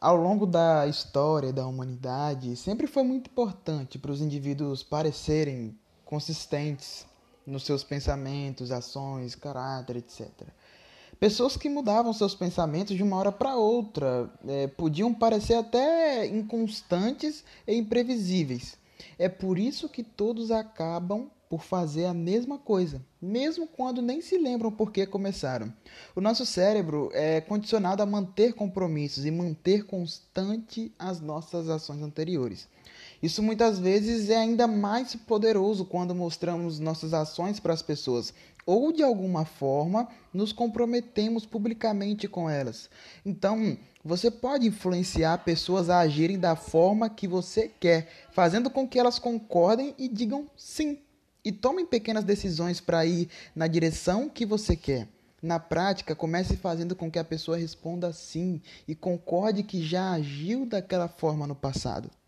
ao longo da história da humanidade, sempre foi muito importante para os indivíduos parecerem consistentes nos seus pensamentos, ações, caráter, etc. Pessoas que mudavam seus pensamentos de uma hora para outra é, podiam parecer até inconstantes e imprevisíveis. É por isso que todos acabam por fazer a mesma coisa, mesmo quando nem se lembram por que começaram. O nosso cérebro é condicionado a manter compromissos e manter constante as nossas ações anteriores. Isso muitas vezes é ainda mais poderoso quando mostramos nossas ações para as pessoas ou de alguma forma nos comprometemos publicamente com elas. Então, você pode influenciar pessoas a agirem da forma que você quer, fazendo com que elas concordem e digam sim e tomem pequenas decisões para ir na direção que você quer. Na prática, comece fazendo com que a pessoa responda sim e concorde que já agiu daquela forma no passado.